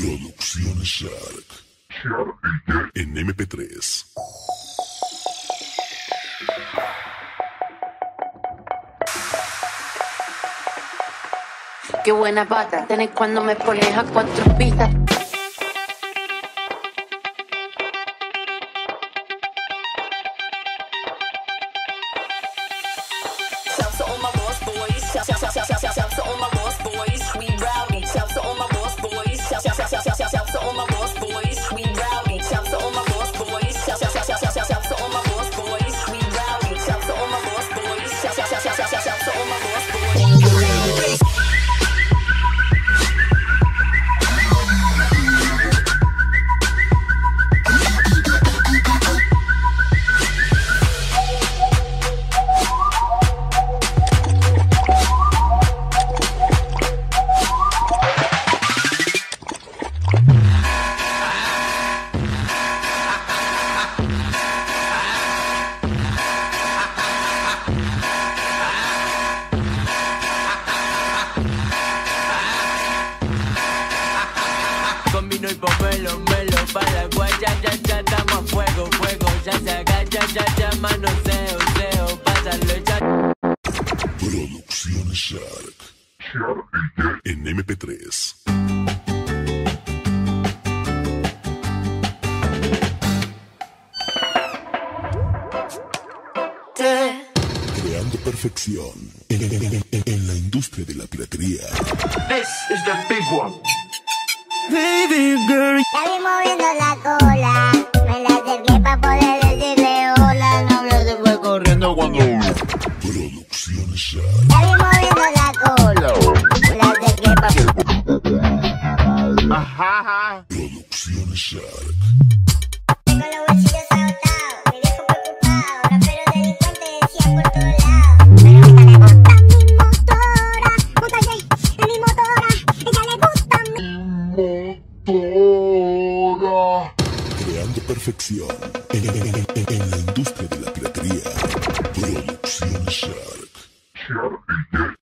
Producciones Shark. En MP3. Qué buena pata tenés cuando me pones a cuatro pistas. To all my boys. Con vino y pomelo, melo, para la guaya, ya, ya, damos a fuego, fuego, ya se agacha, ya, ya, manoseo, seo, pásalo, ya. Producciones Shark. En MP3. Te- Creando perfección en, en- en- en la industria de la piratería. Baby girl. Vi moviendo la cola, me la acerqué pa' poder decirle hola, no novia se fue corriendo cuando. Producciones vi moviendo la cola, me la acerqué pa' Producciones Shark. Tengo Creando perfección en, la industria de la piratería. Producción Shark. Shark.